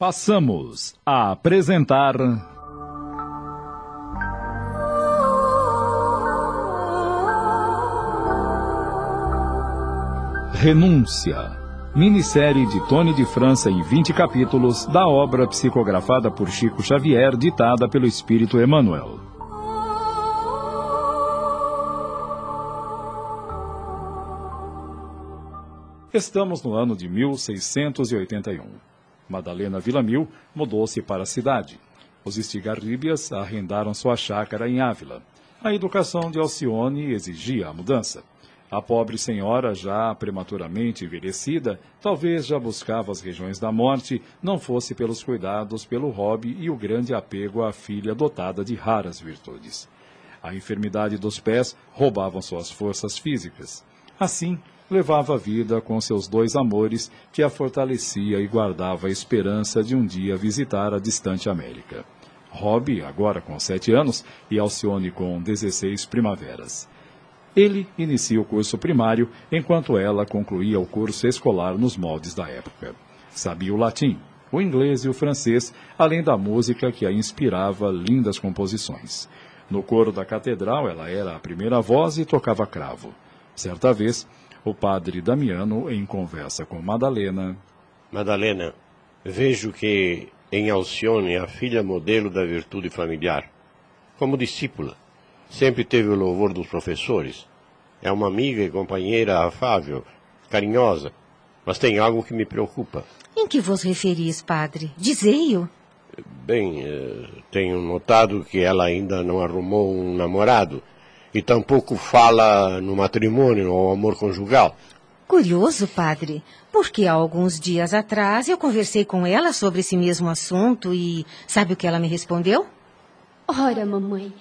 Passamos a apresentar. Renúncia. Minissérie de Tony de França em 20 capítulos da obra psicografada por Chico Xavier, ditada pelo Espírito Emmanuel. Estamos no ano de 1681. Madalena Villamil mudou-se para a cidade. Os Estigarribias arrendaram sua chácara em Ávila. A educação de Alcione exigia a mudança. A pobre senhora, já prematuramente envelhecida, talvez já buscava as regiões da morte, não fosse pelos cuidados pelo hobby e o grande apego à filha dotada de raras virtudes. A enfermidade dos pés roubavam suas forças físicas. Assim, levava a vida com seus dois amores, que a fortalecia e guardava a esperança de um dia visitar a distante América. Rob, agora com sete anos, e Alcione com dezesseis primaveras. Ele inicia o curso primário, enquanto ela concluía o curso escolar nos moldes da época. Sabia o latim, o inglês e o francês, além da música que a inspirava lindas composições. No coro da catedral, ela era a primeira voz e tocava cravo. Certa vez, o padre Damiano, em conversa com Madalena. Madalena, vejo que em Alcione é a filha modelo da virtude familiar. Como discípula, sempre teve o louvor dos professores. É uma amiga e companheira afável, carinhosa, mas tem algo que me preocupa. Em que vos referis, padre? Dizei-o. Bem, eh, tenho notado que ela ainda não arrumou um namorado e tampouco fala no matrimônio ou amor conjugal. Curioso, padre, porque há alguns dias atrás eu conversei com ela sobre esse mesmo assunto e sabe o que ela me respondeu? Ora, mamãe,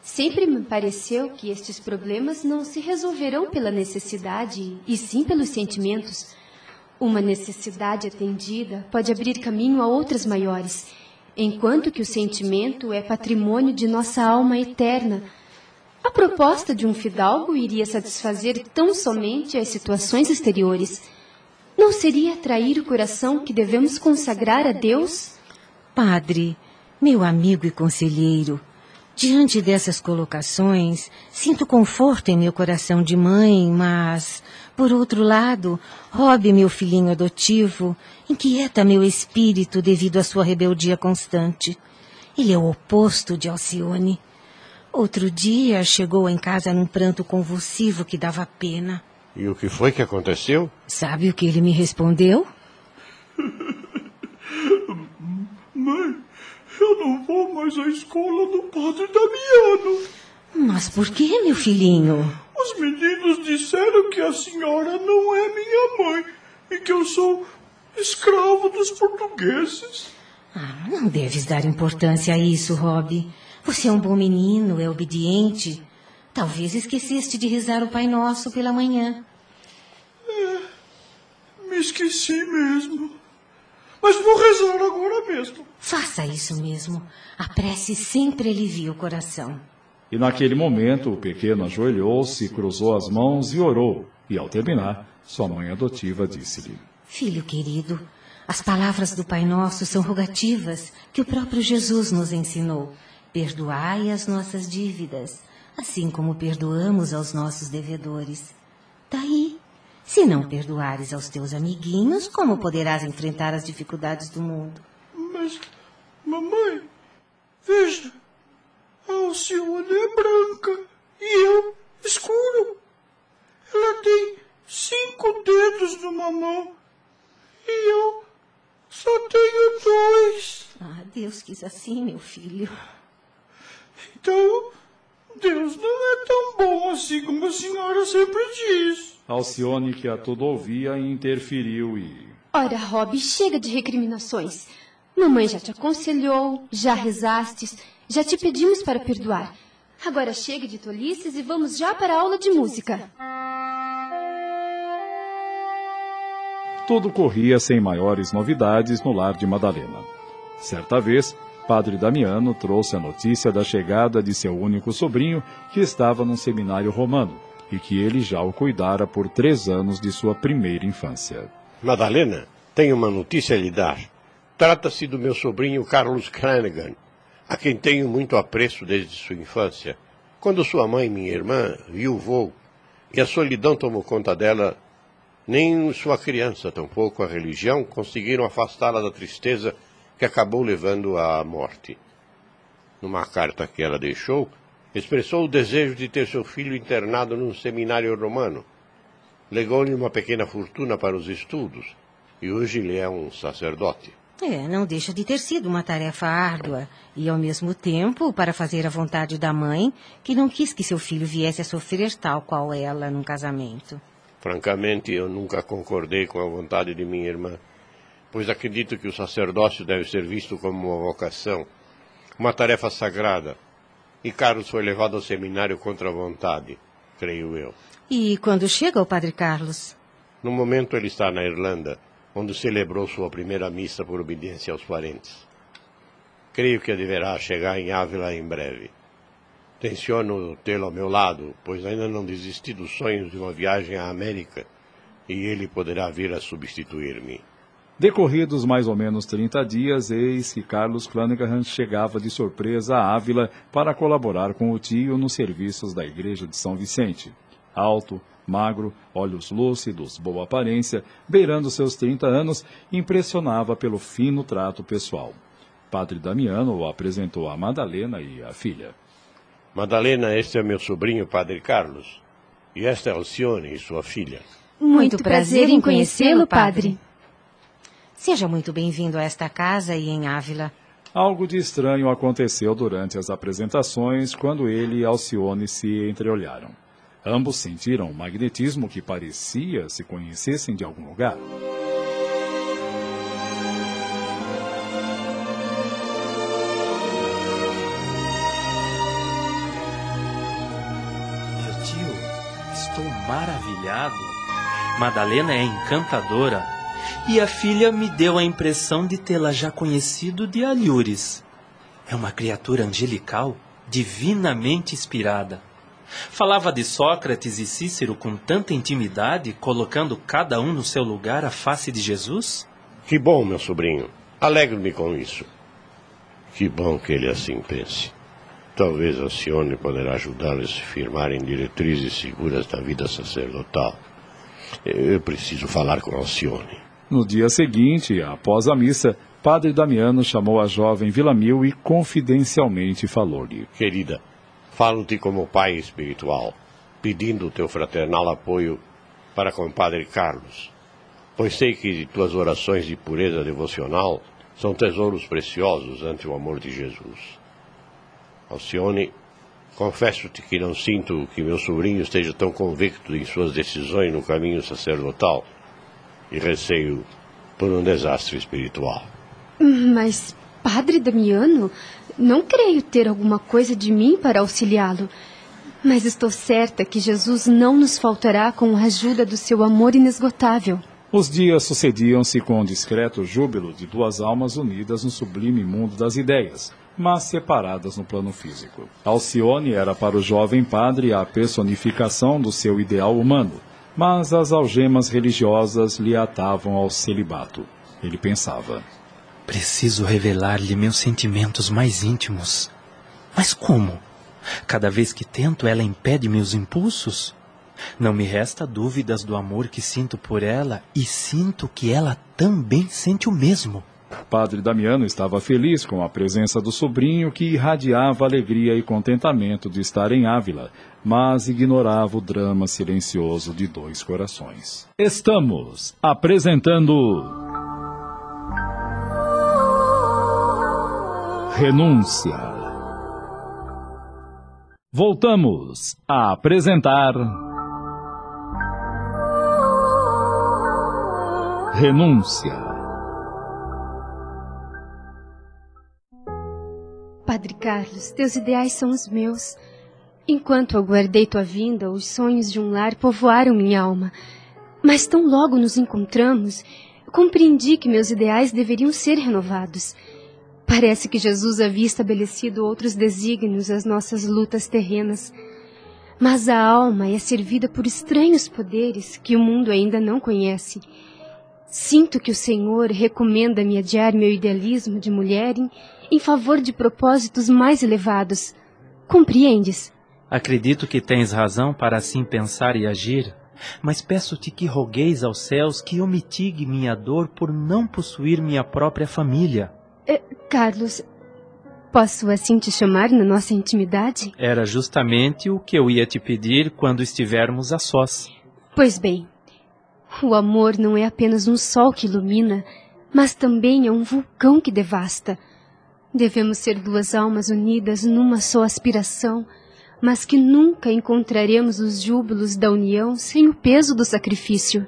sempre me pareceu que estes problemas não se resolverão pela necessidade, e sim pelos sentimentos. Uma necessidade atendida pode abrir caminho a outras maiores, enquanto que o sentimento é patrimônio de nossa alma eterna a proposta de um fidalgo iria satisfazer tão somente as situações exteriores. Não seria atrair o coração que devemos consagrar a Deus? Padre, meu amigo e conselheiro, diante dessas colocações, sinto conforto em meu coração de mãe, mas, por outro lado, Rob, meu filhinho adotivo, inquieta meu espírito devido à sua rebeldia constante. Ele é o oposto de Alcione. Outro dia chegou em casa num pranto convulsivo que dava pena. E o que foi que aconteceu? Sabe o que ele me respondeu? Mãe, eu não vou mais à escola do padre Damiano. Mas por que, meu filhinho? Os meninos disseram que a senhora não é minha mãe e que eu sou escravo dos portugueses. Ah, não deves dar importância a isso, Rob. Você é um bom menino, é obediente. Talvez esqueceste de rezar o Pai Nosso pela manhã. É, me esqueci mesmo. Mas vou rezar agora mesmo. Faça isso mesmo. A prece sempre alivia o coração. E naquele momento, o pequeno ajoelhou-se, cruzou as mãos e orou. E ao terminar, sua mãe adotiva disse-lhe: Filho querido, as palavras do Pai Nosso são rogativas que o próprio Jesus nos ensinou. Perdoai as nossas dívidas, assim como perdoamos aos nossos devedores. Daí, se não perdoares aos teus amiguinhos, como poderás enfrentar as dificuldades do mundo? Mas, mamãe, veja, a Alcione é branca e eu escuro. Ela tem cinco dedos numa mão e eu só tenho dois. Ah, Deus quis assim, meu filho. Então, Deus não é tão bom assim como a senhora sempre diz. Alcione, que a tudo ouvia, interferiu e. Ora, Rob, chega de recriminações. Mamãe já te aconselhou, já rezastes, já te pedimos para perdoar. Agora chega de tolices e vamos já para a aula de música. Tudo corria sem maiores novidades no lar de Madalena. Certa vez, Padre Damiano trouxe a notícia da chegada de seu único sobrinho, que estava num seminário romano, e que ele já o cuidara por três anos de sua primeira infância. Madalena, tenho uma notícia a lhe dar. Trata-se do meu sobrinho Carlos Flanagan, a quem tenho muito apreço desde sua infância. Quando sua mãe, minha irmã, viuvou e a solidão tomou conta dela, nem sua criança, tampouco a religião, conseguiram afastá-la da tristeza que acabou levando à morte. Numa carta que ela deixou, expressou o desejo de ter seu filho internado num seminário romano. Legou-lhe uma pequena fortuna para os estudos e hoje ele é um sacerdote. É, não deixa de ter sido uma tarefa árdua e, ao mesmo tempo, para fazer a vontade da mãe, que não quis que seu filho viesse a sofrer tal qual ela num casamento. Francamente, eu nunca concordei com a vontade de minha irmã, pois acredito que o sacerdócio deve ser visto como uma vocação, uma tarefa sagrada. E Carlos foi levado ao seminário contra a vontade, creio eu. E quando chega o padre Carlos? No momento ele está na Irlanda, onde celebrou sua primeira missa por obediência aos parentes. Creio que deverá chegar em Ávila em breve. Tenciono tê-lo ao meu lado, pois ainda não desisti dos sonhos de uma viagem à América e ele poderá vir a substituir-me. Decorridos mais ou menos 30 dias, eis que Carlos Flanagan chegava de surpresa a Ávila para colaborar com o tio nos serviços da igreja de São Vicente. Alto, magro, olhos lúcidos, boa aparência, beirando seus 30 anos, impressionava pelo fino trato pessoal. Padre Damiano o apresentou a Madalena e a filha. Madalena, este é meu sobrinho, Padre Carlos. E esta é Alcione, e sua filha. Muito prazer em conhecê-lo, padre. Seja muito bem-vindo a esta casa e em Ávila. Algo de estranho aconteceu durante as apresentações quando ele e Alcione se entreolharam. Ambos sentiram um magnetismo que parecia se conhecessem de algum lugar. Meu tio, estou maravilhado. Madalena é encantadora. E a filha me deu a impressão de tê-la já conhecido de alhures. É uma criatura angelical, divinamente inspirada. Falava de Sócrates e Cícero com tanta intimidade, colocando cada um no seu lugar à face de Jesus? Que bom, meu sobrinho. Alegro-me com isso. Que bom que ele assim pense. Talvez a Sione poderá ajudá-lo a se firmar em diretrizes seguras da vida sacerdotal. Eu preciso falar com Alcione. No dia seguinte, após a missa, Padre Damiano chamou a jovem Vilamil e confidencialmente falou-lhe: Querida, falo-te como pai espiritual, pedindo o teu fraternal apoio para com o Padre Carlos, pois sei que tuas orações de pureza devocional são tesouros preciosos ante o amor de Jesus. Alcione, confesso-te que não sinto que meu sobrinho esteja tão convicto em suas decisões no caminho sacerdotal e receio por um desastre espiritual. Mas, Padre Damiano, não creio ter alguma coisa de mim para auxiliá-lo. Mas estou certa que Jesus não nos faltará com a ajuda do seu amor inesgotável. Os dias sucediam-se com um discreto júbilo de duas almas unidas no sublime mundo das ideias, mas separadas no plano físico. Alcione era para o jovem padre a personificação do seu ideal humano, mas as algemas religiosas lhe atavam ao celibato. Ele pensava: Preciso revelar-lhe meus sentimentos mais íntimos. Mas como? Cada vez que tento, ela impede meus impulsos? Não me resta dúvidas do amor que sinto por ela e sinto que ela também sente o mesmo. Padre Damiano estava feliz com a presença do sobrinho que irradiava alegria e contentamento de estar em Ávila, mas ignorava o drama silencioso de dois corações. Estamos apresentando. Renúncia. Voltamos a apresentar. Renúncia. Carlos, teus ideais são os meus. Enquanto aguardei tua vinda, os sonhos de um lar povoaram minha alma. Mas tão logo nos encontramos, compreendi que meus ideais deveriam ser renovados. Parece que Jesus havia estabelecido outros desígnios às nossas lutas terrenas. Mas a alma é servida por estranhos poderes que o mundo ainda não conhece. Sinto que o Senhor recomenda-me adiar meu idealismo de mulher em, em favor de propósitos mais elevados. Compreendes? Acredito que tens razão para assim pensar e agir, mas peço-te que rogueis aos céus que eu mitigue minha dor por não possuir minha própria família. É, Carlos, posso assim te chamar na nossa intimidade? Era justamente o que eu ia te pedir quando estivermos a sós. Pois bem, o amor não é apenas um sol que ilumina, mas também é um vulcão que devasta. Devemos ser duas almas unidas numa só aspiração, mas que nunca encontraremos os júbilos da união sem o peso do sacrifício.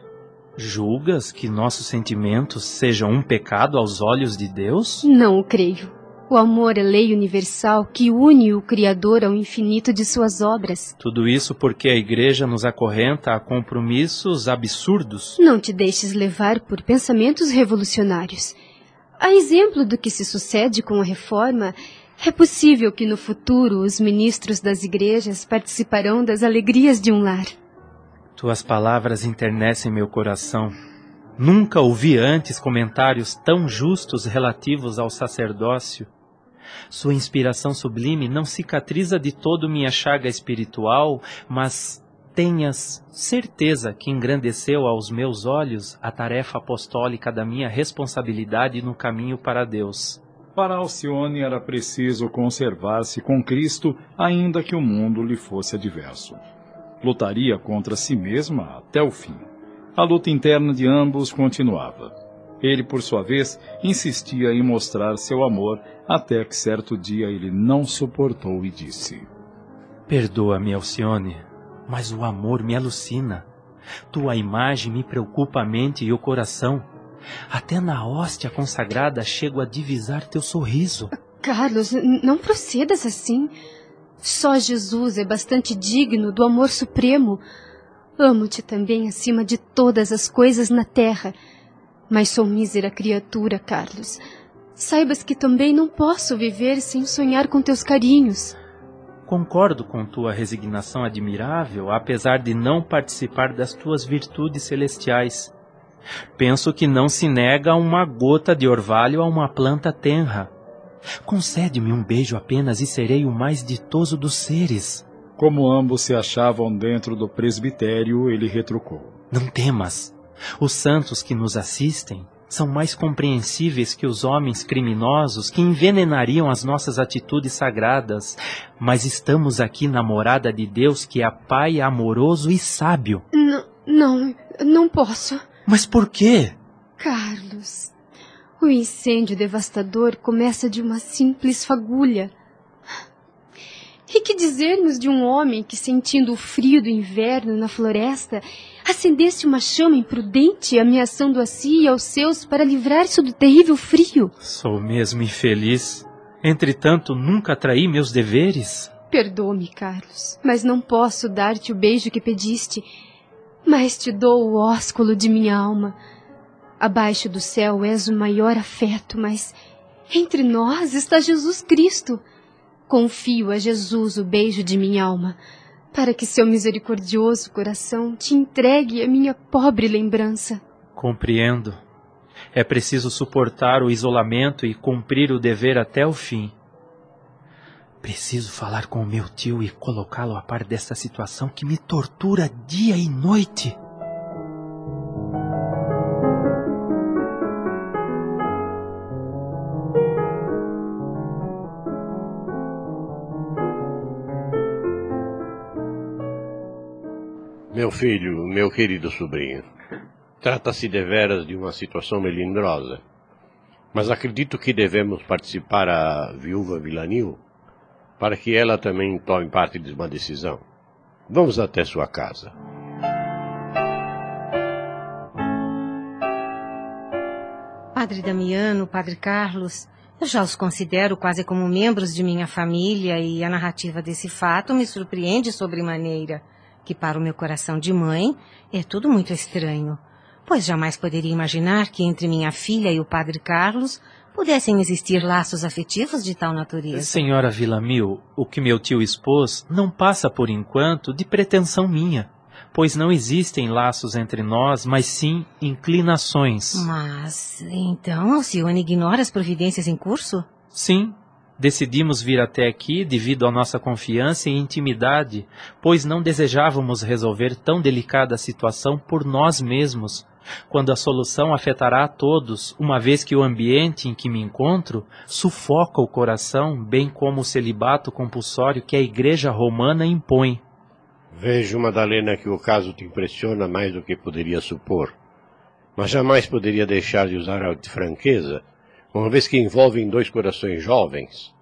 Julgas que nossos sentimentos sejam um pecado aos olhos de Deus? Não o creio. O amor é lei universal que une o Criador ao infinito de suas obras. Tudo isso porque a Igreja nos acorrenta a compromissos absurdos. Não te deixes levar por pensamentos revolucionários. A exemplo do que se sucede com a reforma, é possível que no futuro os ministros das igrejas participarão das alegrias de um lar. Tuas palavras internecem meu coração. Nunca ouvi antes comentários tão justos relativos ao sacerdócio. Sua inspiração sublime não cicatriza de todo minha chaga espiritual, mas tenhas certeza que engrandeceu aos meus olhos a tarefa apostólica da minha responsabilidade no caminho para Deus. Para Alcione era preciso conservar-se com Cristo, ainda que o mundo lhe fosse adverso. Lutaria contra si mesma até o fim. A luta interna de ambos continuava. Ele, por sua vez, insistia em mostrar seu amor, até que certo dia ele não suportou e disse: Perdoa-me, Alcione, mas o amor me alucina. Tua imagem me preocupa a mente e o coração. Até na hóstia consagrada chego a divisar teu sorriso. Carlos, não procedas assim. Só Jesus é bastante digno do amor supremo. Amo-te também acima de todas as coisas na terra mas sou mísera criatura, Carlos. Saibas que também não posso viver sem sonhar com teus carinhos. Concordo com tua resignação admirável, apesar de não participar das tuas virtudes celestiais. Penso que não se nega uma gota de orvalho a uma planta tenra. Concede-me um beijo apenas e serei o mais ditoso dos seres. Como ambos se achavam dentro do presbitério, ele retrucou: Não temas. Os santos que nos assistem são mais compreensíveis que os homens criminosos que envenenariam as nossas atitudes sagradas, mas estamos aqui na morada de Deus que é Pai amoroso e sábio. N não, não posso. Mas por quê? Carlos, o incêndio devastador começa de uma simples fagulha. E que dizermos de um homem que, sentindo o frio do inverno na floresta, acendesse uma chama imprudente, ameaçando a si e aos seus para livrar-se do terrível frio? Sou mesmo infeliz. Entretanto, nunca traí meus deveres. Perdoa-me, Carlos, mas não posso dar-te o beijo que pediste. Mas te dou o ósculo de minha alma. Abaixo do céu és o maior afeto, mas entre nós está Jesus Cristo Confio a Jesus o beijo de minha alma, para que seu misericordioso coração te entregue a minha pobre lembrança. Compreendo. É preciso suportar o isolamento e cumprir o dever até o fim. Preciso falar com o meu tio e colocá-lo a par desta situação que me tortura dia e noite. Meu filho, meu querido sobrinho, trata-se deveras de uma situação melindrosa, mas acredito que devemos participar a viúva Villanil para que ela também tome parte de uma decisão. Vamos até sua casa. Padre Damiano, Padre Carlos, eu já os considero quase como membros de minha família e a narrativa desse fato me surpreende sobremaneira que para o meu coração de mãe é tudo muito estranho, pois jamais poderia imaginar que entre minha filha e o padre Carlos pudessem existir laços afetivos de tal natureza. Senhora Villamil, o que meu tio expôs não passa por enquanto de pretensão minha. pois não existem laços entre nós, mas sim inclinações. Mas então Alcione ignora as providências em curso? Sim, Decidimos vir até aqui devido à nossa confiança e intimidade, pois não desejávamos resolver tão delicada situação por nós mesmos, quando a solução afetará a todos, uma vez que o ambiente em que me encontro sufoca o coração, bem como o celibato compulsório que a Igreja Romana impõe. Vejo, Madalena, que o caso te impressiona mais do que poderia supor. Mas jamais poderia deixar de usar a franqueza uma vez que envolvem dois corações jovens.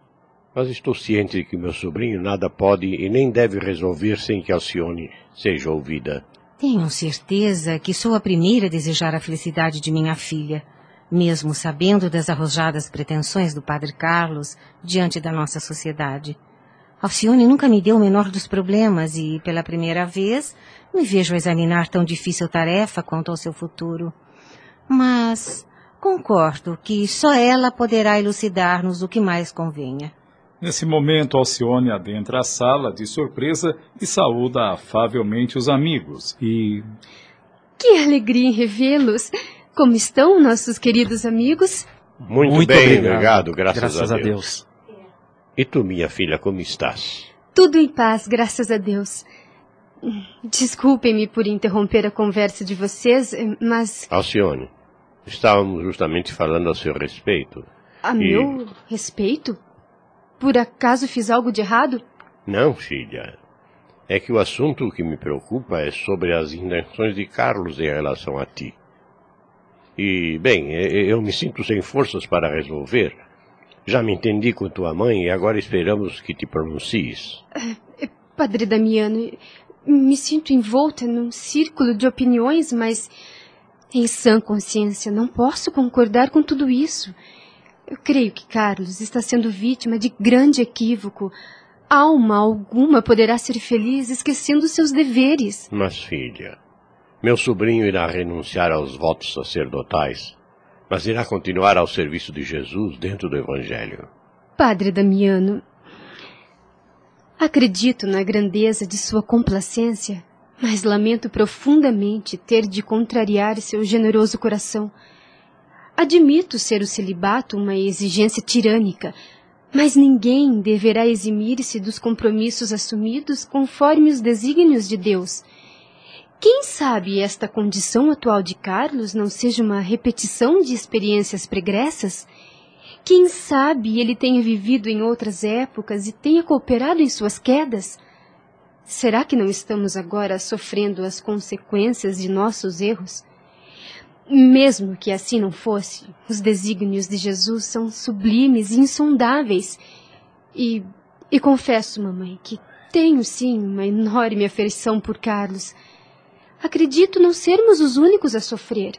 Mas estou ciente de que meu sobrinho nada pode e nem deve resolver sem que Alcione seja ouvida. Tenho certeza que sou a primeira a desejar a felicidade de minha filha, mesmo sabendo das arrojadas pretensões do padre Carlos diante da nossa sociedade. Alcione nunca me deu o menor dos problemas e, pela primeira vez, me vejo examinar tão difícil tarefa quanto ao seu futuro. Mas Concordo que só ela poderá elucidar-nos o que mais convenha. Nesse momento, Alcione adentra a sala de surpresa e saúda afavelmente os amigos e. Que alegria em revê-los! Como estão nossos queridos amigos? Muito, Muito bem, obrigado, obrigado graças, graças, a, Deus. a Deus. E tu, minha filha, como estás? Tudo em paz, graças a Deus. Desculpem-me por interromper a conversa de vocês, mas. Alcione, Estávamos justamente falando a seu respeito. A e... meu respeito? Por acaso fiz algo de errado? Não, filha. É que o assunto que me preocupa é sobre as intenções de Carlos em relação a ti. E, bem, eu me sinto sem forças para resolver. Já me entendi com tua mãe e agora esperamos que te pronuncies. É, Padre Damiano, me sinto envolta num círculo de opiniões, mas em sã consciência, não posso concordar com tudo isso. Eu creio que Carlos está sendo vítima de grande equívoco. Alma alguma poderá ser feliz esquecendo seus deveres. Mas, filha, meu sobrinho irá renunciar aos votos sacerdotais, mas irá continuar ao serviço de Jesus dentro do Evangelho. Padre Damiano, acredito na grandeza de sua complacência mas lamento profundamente ter de contrariar seu generoso coração. Admito ser o celibato uma exigência tirânica, mas ninguém deverá eximir-se dos compromissos assumidos conforme os desígnios de Deus. Quem sabe esta condição atual de Carlos não seja uma repetição de experiências pregressas? Quem sabe ele tenha vivido em outras épocas e tenha cooperado em suas quedas? Será que não estamos agora sofrendo as consequências de nossos erros? Mesmo que assim não fosse, os desígnios de Jesus são sublimes e insondáveis. E, e confesso, mamãe, que tenho sim uma enorme afeição por Carlos. Acredito não sermos os únicos a sofrer.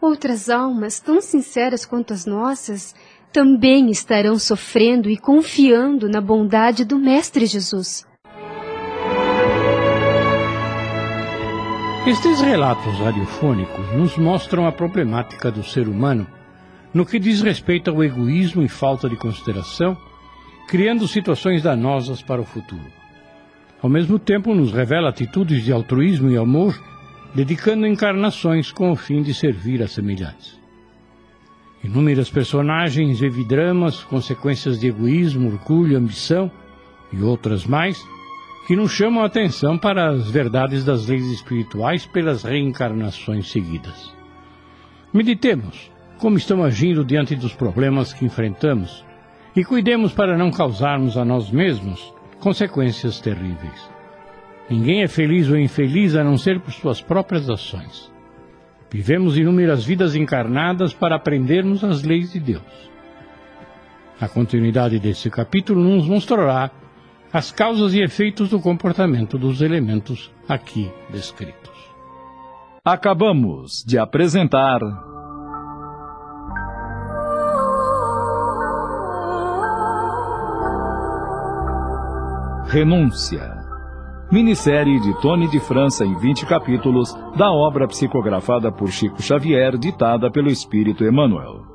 Outras almas, tão sinceras quanto as nossas, também estarão sofrendo e confiando na bondade do Mestre Jesus. Estes relatos radiofônicos nos mostram a problemática do ser humano no que diz respeito ao egoísmo e falta de consideração, criando situações danosas para o futuro. Ao mesmo tempo, nos revela atitudes de altruísmo e amor, dedicando encarnações com o fim de servir a semelhantes. Inúmeras personagens evidramas, consequências de egoísmo, orgulho, ambição e outras mais que nos chamam a atenção para as verdades das leis espirituais pelas reencarnações seguidas. Meditemos como estamos agindo diante dos problemas que enfrentamos e cuidemos para não causarmos a nós mesmos consequências terríveis. Ninguém é feliz ou infeliz a não ser por suas próprias ações. Vivemos inúmeras vidas encarnadas para aprendermos as leis de Deus. A continuidade desse capítulo nos mostrará as causas e efeitos do comportamento dos elementos aqui descritos. Acabamos de apresentar. Renúncia. Minissérie de Tony de França em 20 capítulos da obra psicografada por Chico Xavier, ditada pelo Espírito Emmanuel.